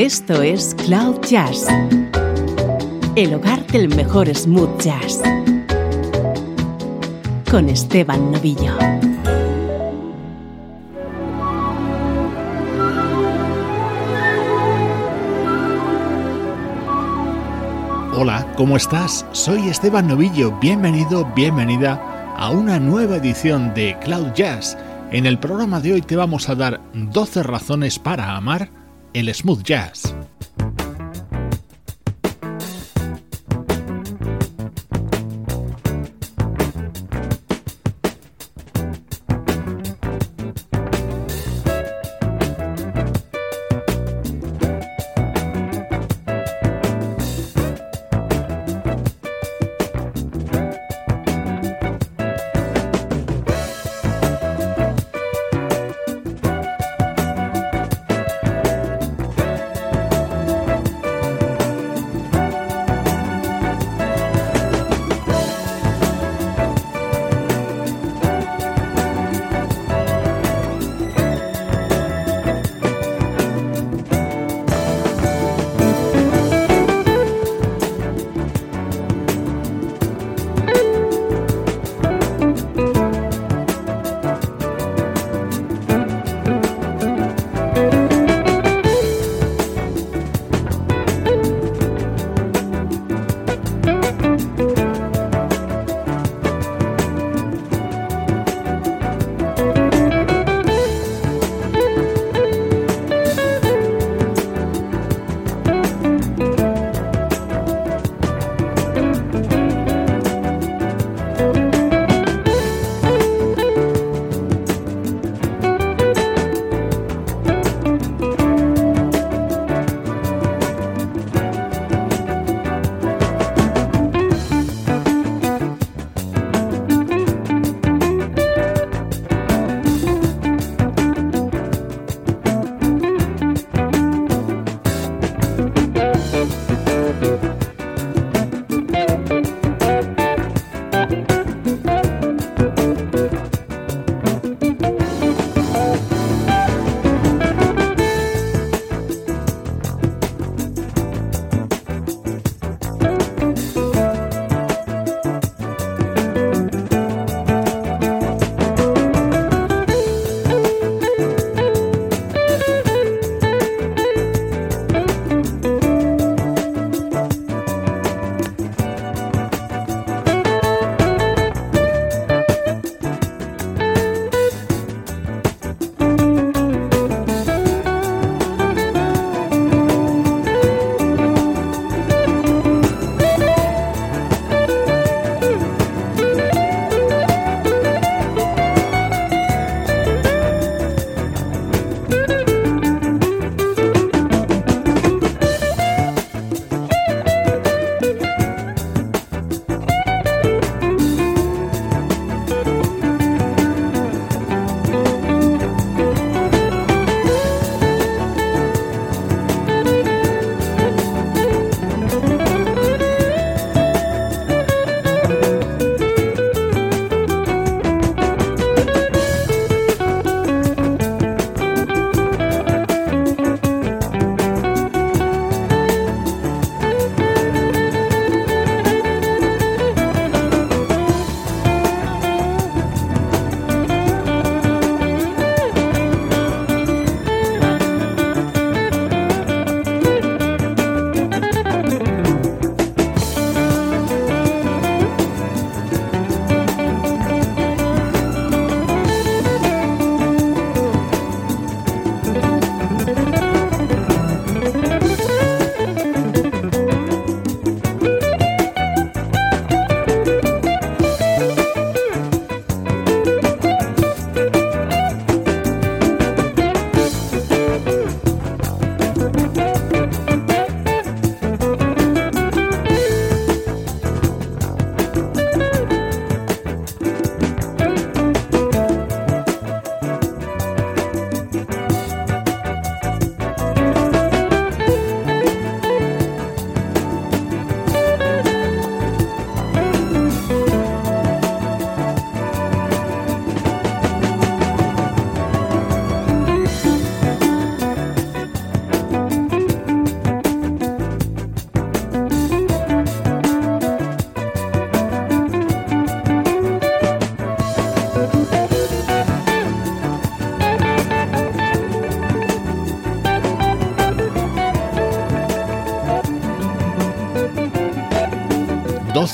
Esto es Cloud Jazz, el hogar del mejor smooth jazz, con Esteban Novillo. Hola, ¿cómo estás? Soy Esteban Novillo, bienvenido, bienvenida a una nueva edición de Cloud Jazz. En el programa de hoy te vamos a dar 12 razones para amar el smooth jazz.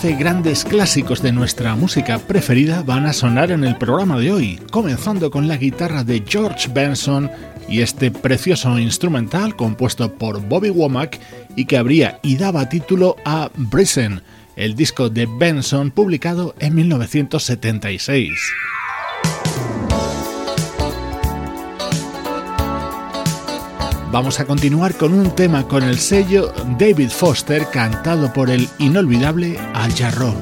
12 grandes clásicos de nuestra música preferida van a sonar en el programa de hoy, comenzando con la guitarra de George Benson y este precioso instrumental compuesto por Bobby Womack y que abría y daba título a Brisen, el disco de Benson publicado en 1976. Vamos a continuar con un tema con el sello David Foster cantado por el inolvidable Al Jarreau.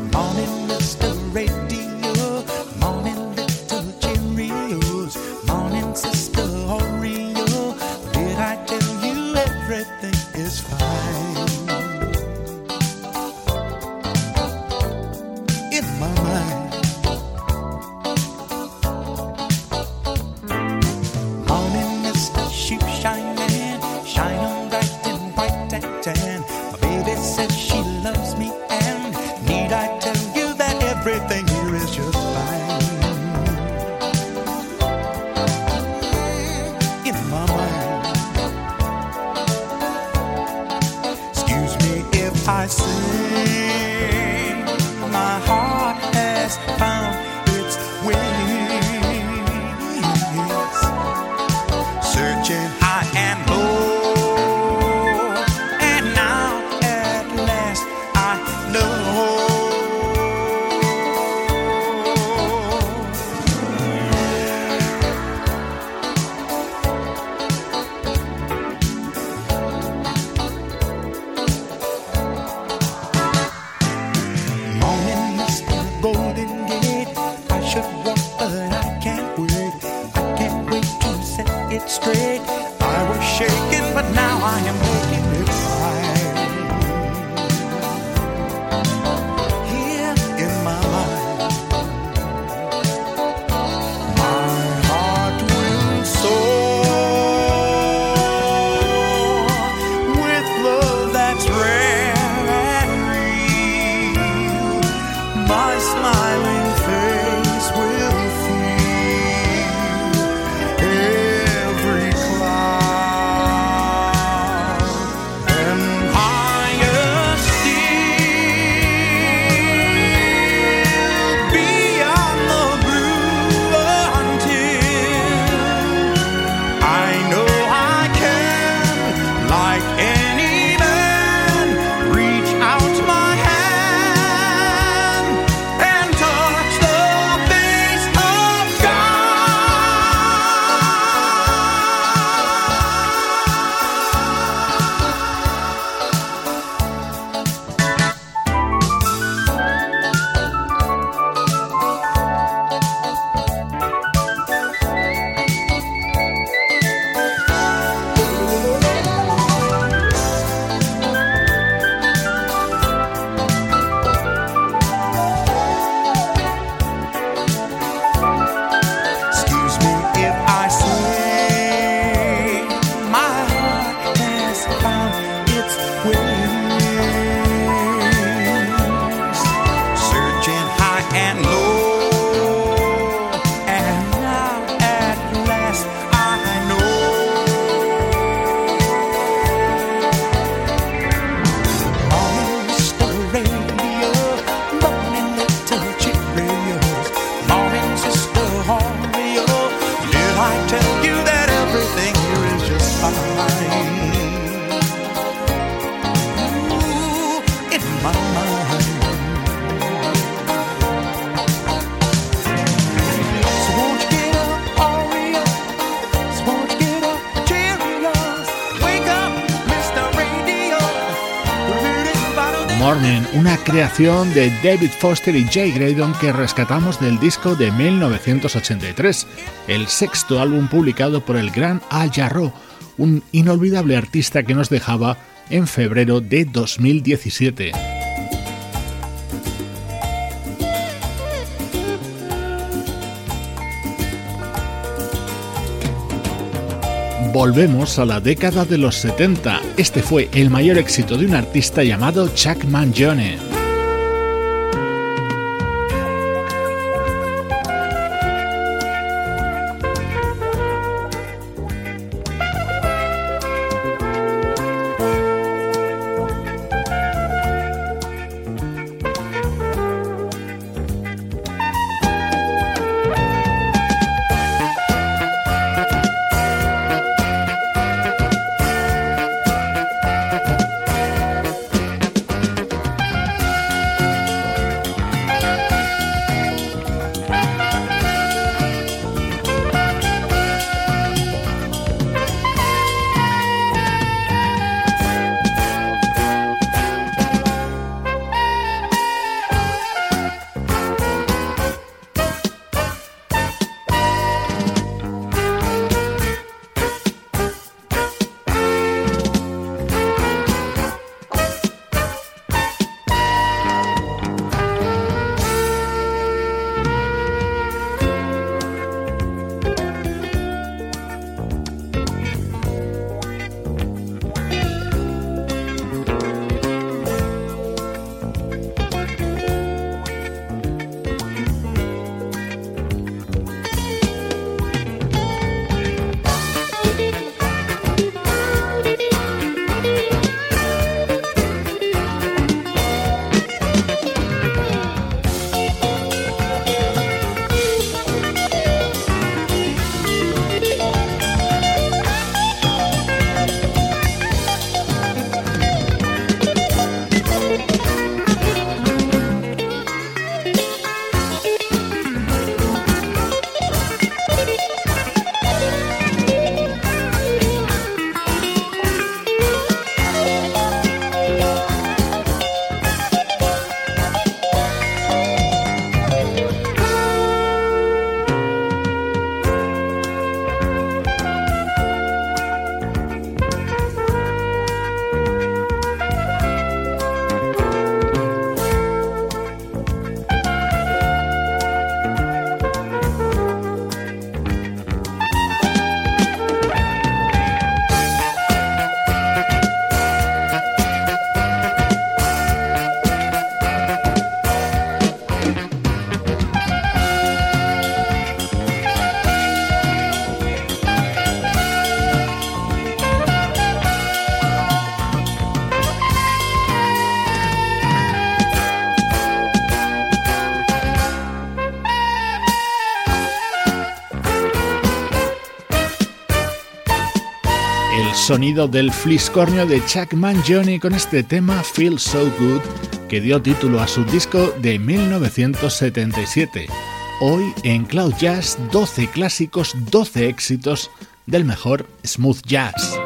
Creación de David Foster y Jay Graydon que rescatamos del disco de 1983, el sexto álbum publicado por el gran Al Jarreau, un inolvidable artista que nos dejaba en febrero de 2017. Volvemos a la década de los 70. Este fue el mayor éxito de un artista llamado Chuck Mangione. Sonido del fliscornio de Chuck Mangione con este tema Feel So Good que dio título a su disco de 1977. Hoy en Cloud Jazz 12 clásicos, 12 éxitos del mejor smooth jazz.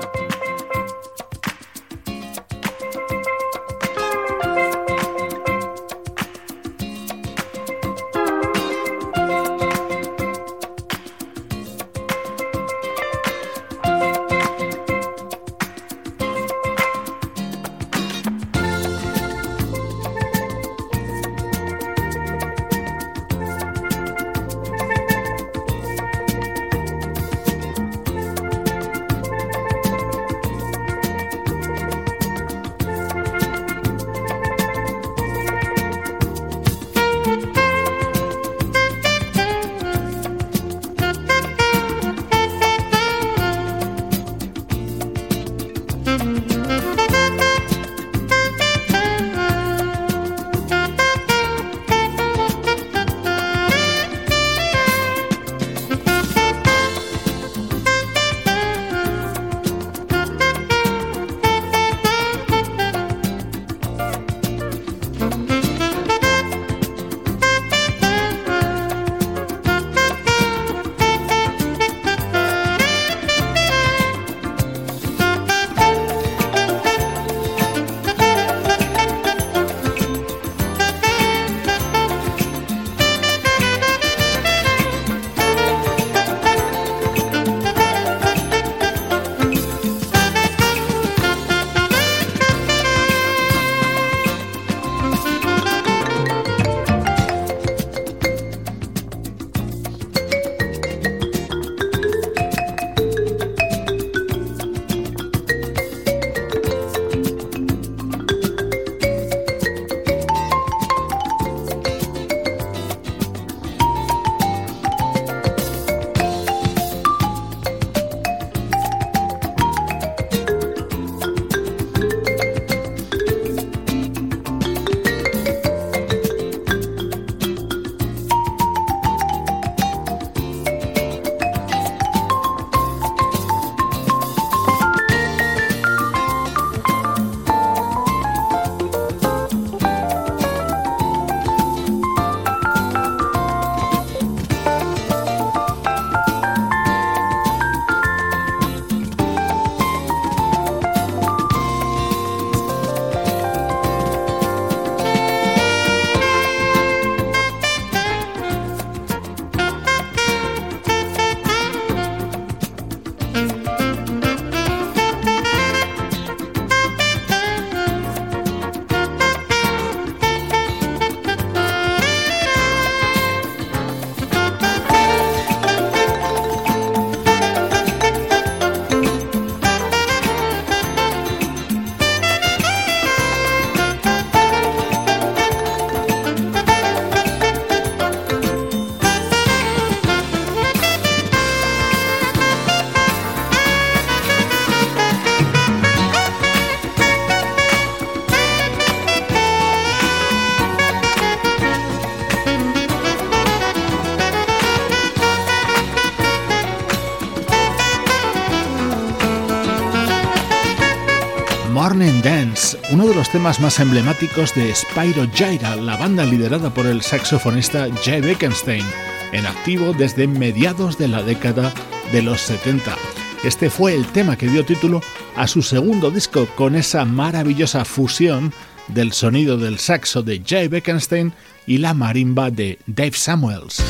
Temas más emblemáticos de Spyro Gyra, la banda liderada por el saxofonista Jay Bekenstein, en activo desde mediados de la década de los 70. Este fue el tema que dio título a su segundo disco con esa maravillosa fusión del sonido del saxo de Jay Bekenstein y la marimba de Dave Samuels.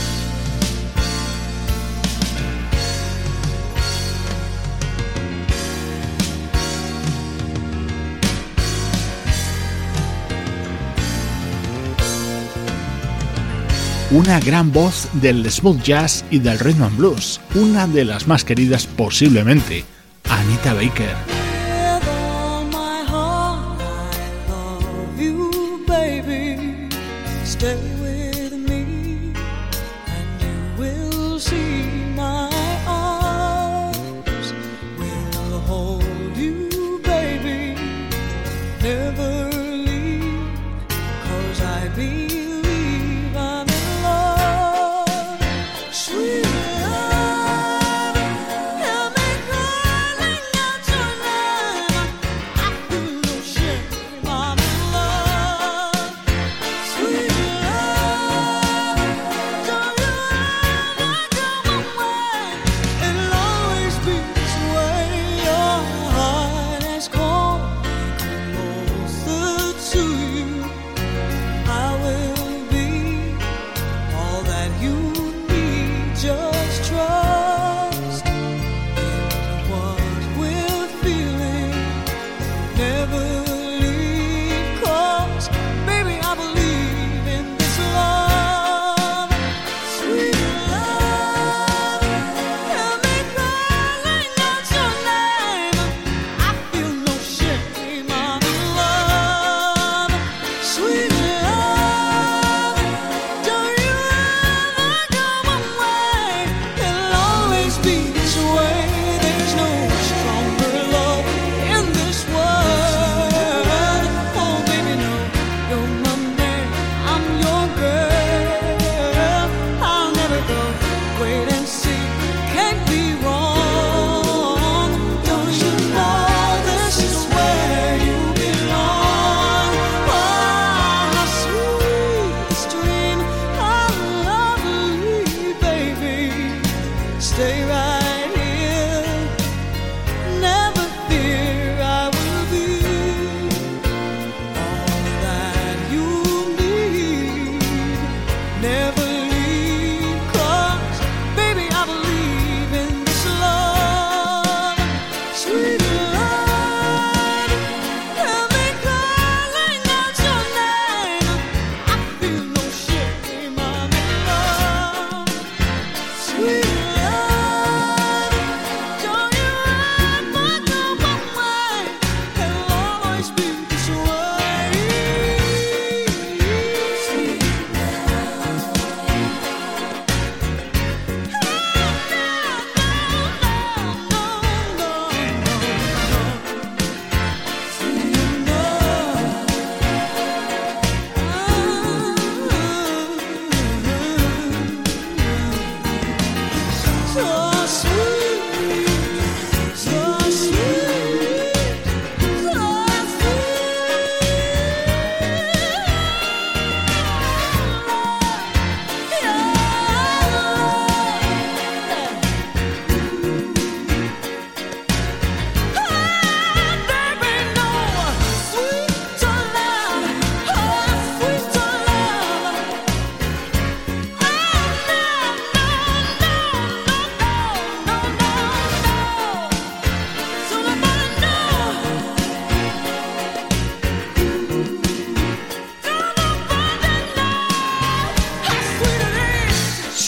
Gran voz del smooth jazz y del rhythm and blues, una de las más queridas posiblemente, Anita Baker.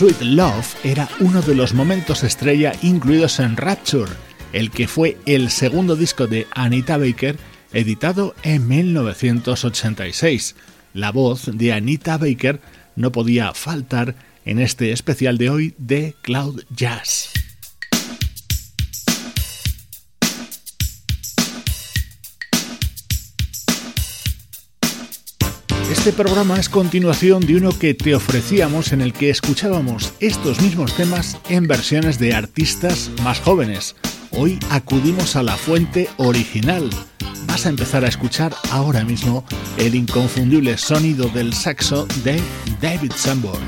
Sweet Love era uno de los momentos estrella incluidos en Rapture, el que fue el segundo disco de Anita Baker editado en 1986. La voz de Anita Baker no podía faltar en este especial de hoy de Cloud Jazz. Este programa es continuación de uno que te ofrecíamos en el que escuchábamos estos mismos temas en versiones de artistas más jóvenes. Hoy acudimos a la fuente original. Vas a empezar a escuchar ahora mismo el inconfundible sonido del saxo de David Sanborn.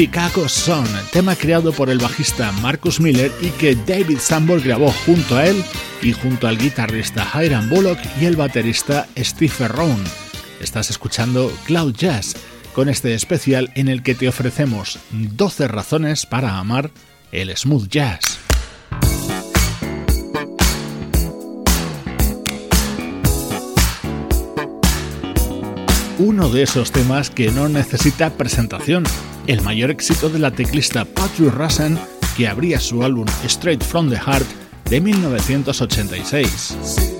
Chicago Sun, tema creado por el bajista Marcus Miller y que David Sanborn grabó junto a él y junto al guitarrista Hiram Bullock y el baterista Steve Ferrone. Estás escuchando Cloud Jazz con este especial en el que te ofrecemos 12 razones para amar el smooth jazz. Uno de esos temas que no necesita presentación, el mayor éxito de la teclista Patrick Russen que abría su álbum Straight from the Heart de 1986.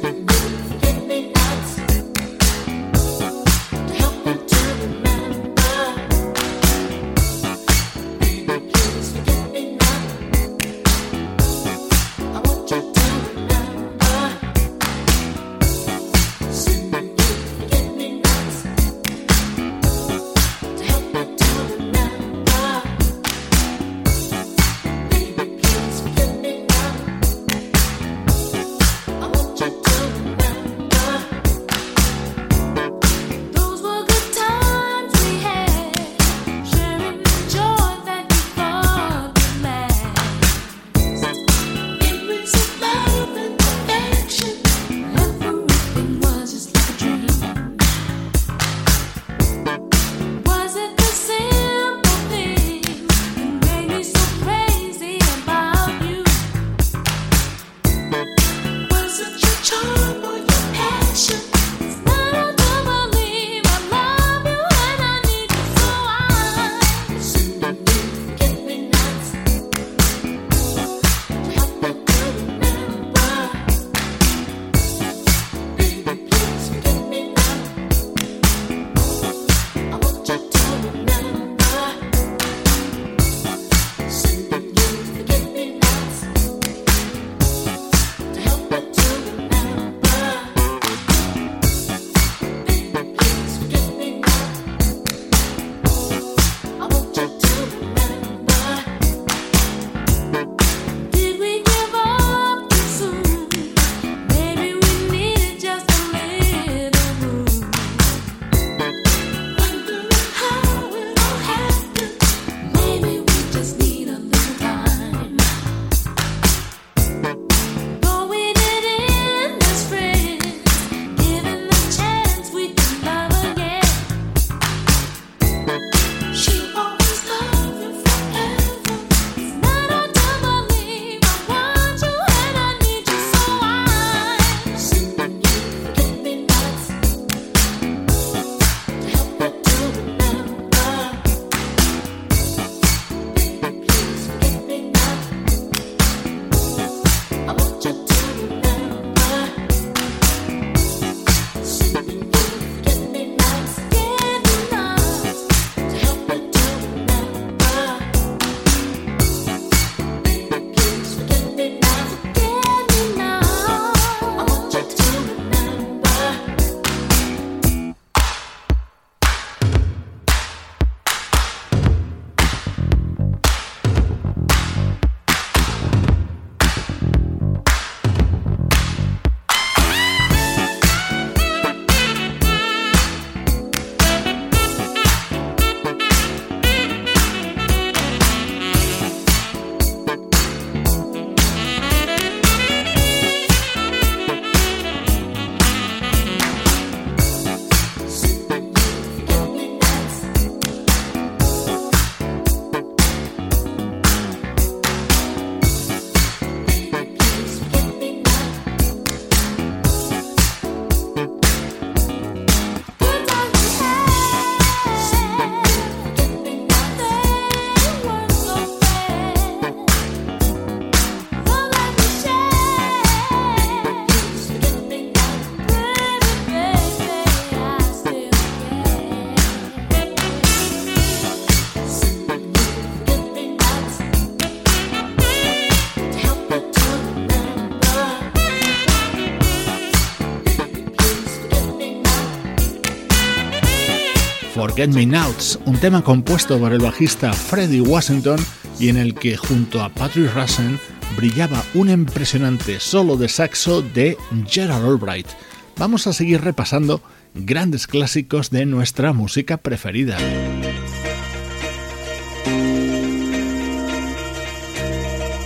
Get Me Nouts, un tema compuesto por el bajista Freddie Washington y en el que junto a Patrick Russen brillaba un impresionante solo de saxo de Gerald Albright. Vamos a seguir repasando grandes clásicos de nuestra música preferida.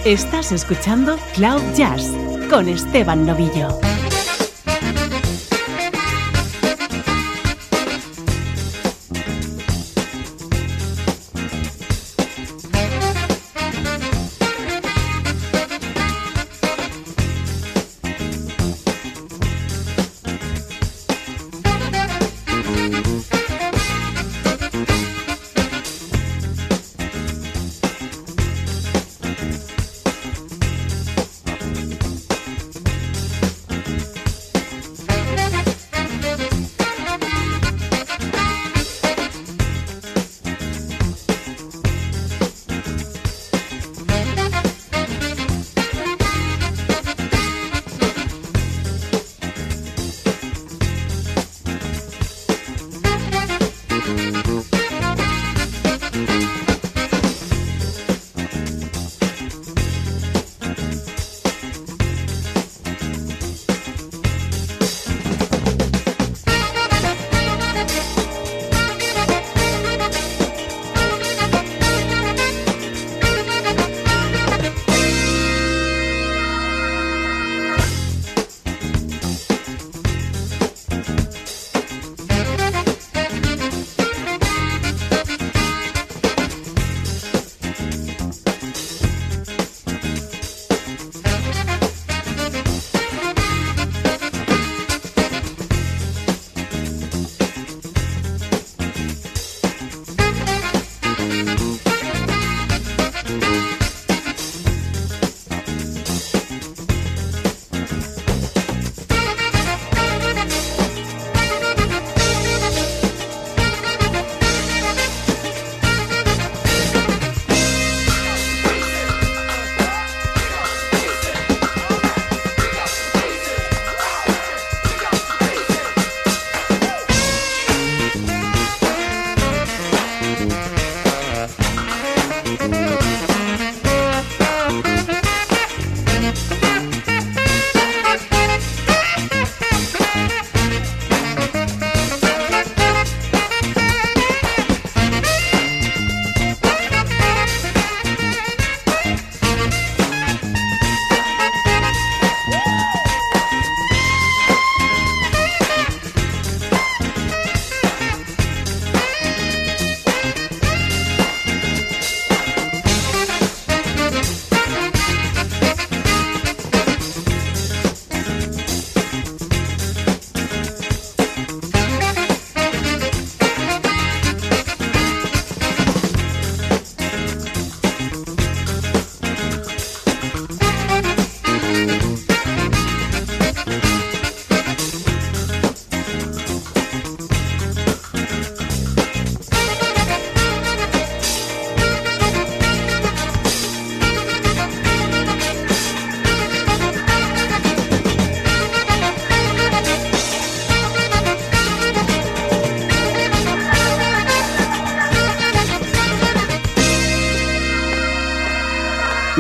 Estás escuchando Cloud Jazz con Esteban Novillo.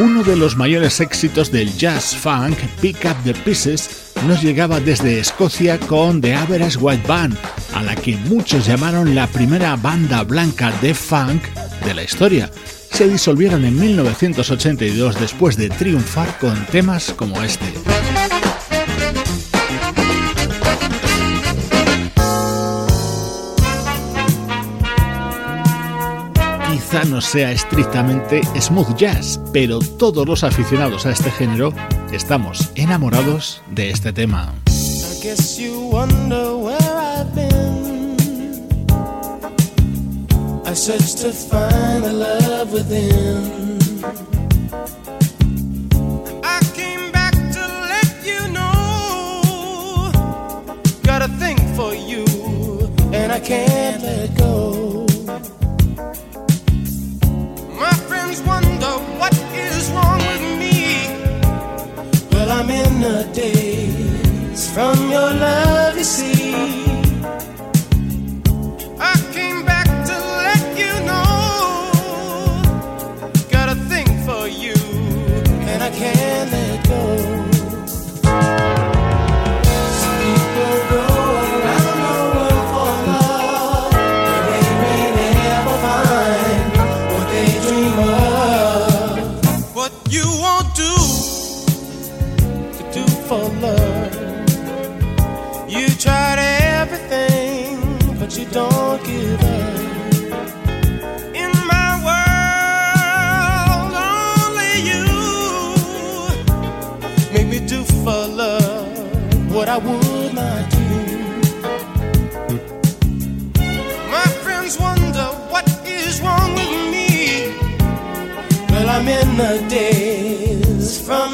De los mayores éxitos del jazz funk, Pick Up the Pieces, nos llegaba desde Escocia con The Average White Band, a la que muchos llamaron la primera banda blanca de funk de la historia. Se disolvieron en 1982 después de triunfar con temas como este. No sea estrictamente smooth jazz, pero todos los aficionados a este género estamos enamorados de este tema. I can't let go. I'm in a daze from your love, do for love what I would not do. My friends wonder what is wrong with me. Well, I'm in the days from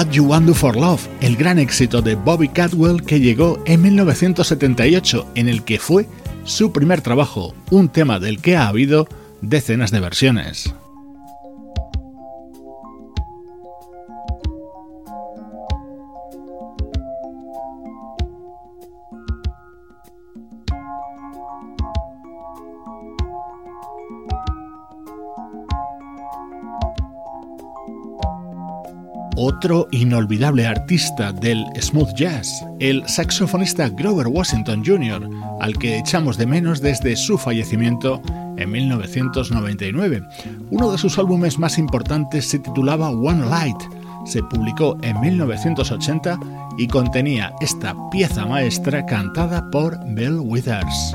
What You Want Do for Love, el gran éxito de Bobby Cadwell que llegó en 1978, en el que fue su primer trabajo, un tema del que ha habido decenas de versiones. Otro inolvidable artista del smooth jazz, el saxofonista Grover Washington Jr., al que echamos de menos desde su fallecimiento en 1999. Uno de sus álbumes más importantes se titulaba One Light, se publicó en 1980 y contenía esta pieza maestra cantada por Bill Withers.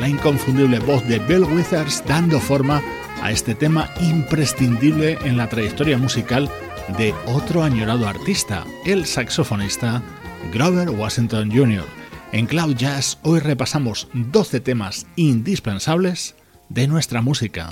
La inconfundible voz de Bill Withers dando forma a este tema imprescindible en la trayectoria musical de otro añorado artista, el saxofonista Grover Washington Jr. En Cloud Jazz hoy repasamos 12 temas indispensables de nuestra música.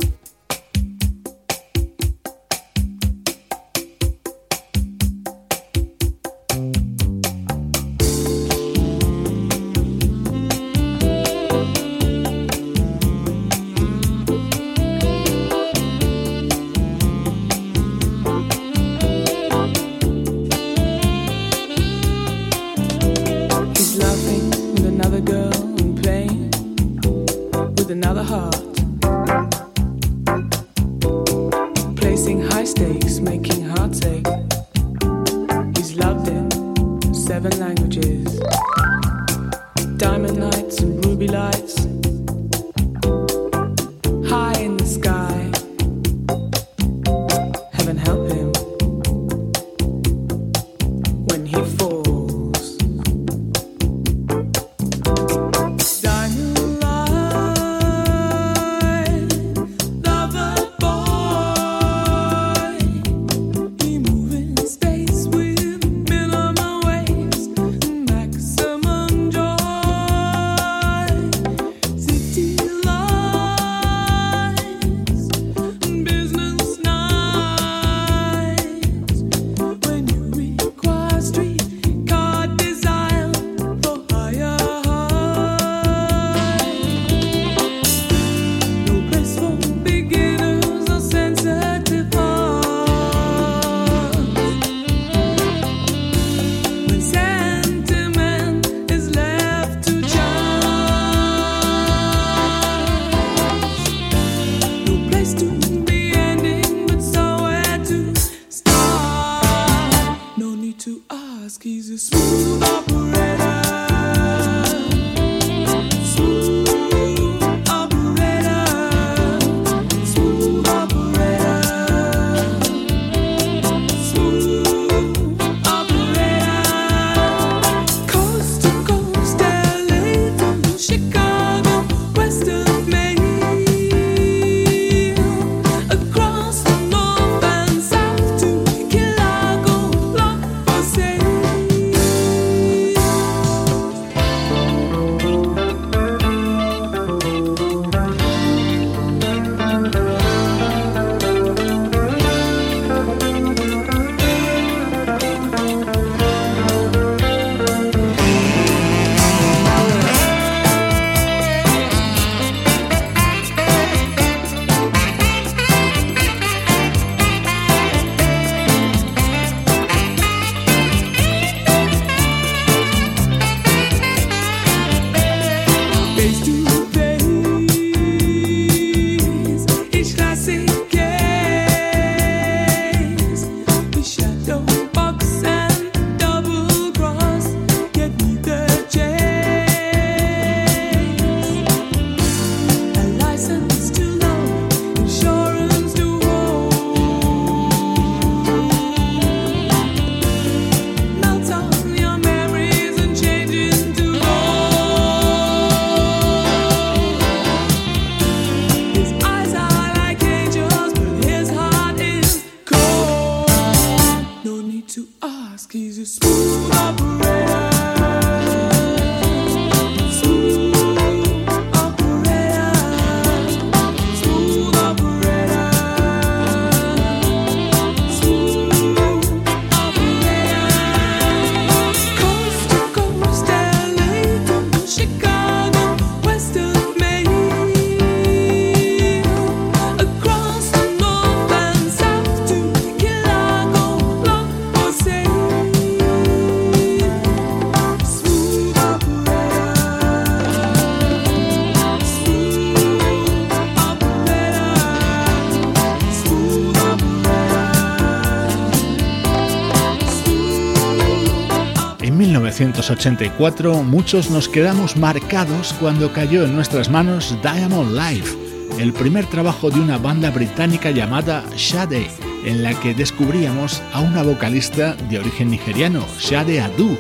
1984 muchos nos quedamos marcados cuando cayó en nuestras manos Diamond Life, el primer trabajo de una banda británica llamada Shade, en la que descubríamos a una vocalista de origen nigeriano, Shade Adu.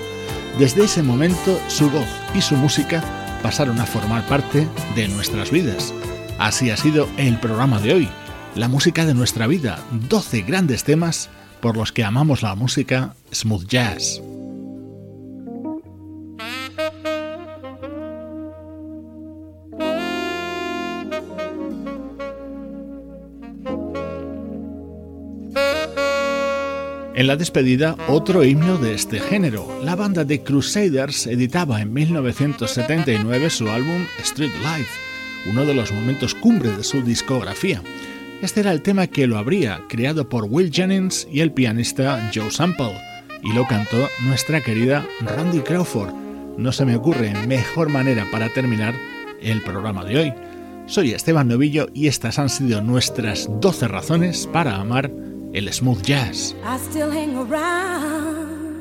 Desde ese momento su voz y su música pasaron a formar parte de nuestras vidas. Así ha sido el programa de hoy, la música de nuestra vida, 12 grandes temas por los que amamos la música smooth jazz. En la despedida, otro himno de este género. La banda de Crusaders editaba en 1979 su álbum Street Life, uno de los momentos cumbre de su discografía. Este era el tema que lo habría creado por Will Jennings y el pianista Joe Sample, y lo cantó nuestra querida Randy Crawford. No se me ocurre mejor manera para terminar el programa de hoy. Soy Esteban Novillo y estas han sido nuestras 12 razones para amar el smooth jazz. I still hang around.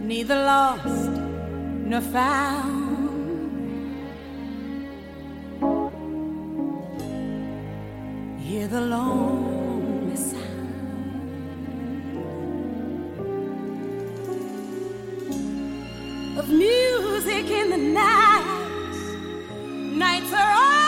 Neither lost nor found. Hear the lonely sound of music in the night. Nights are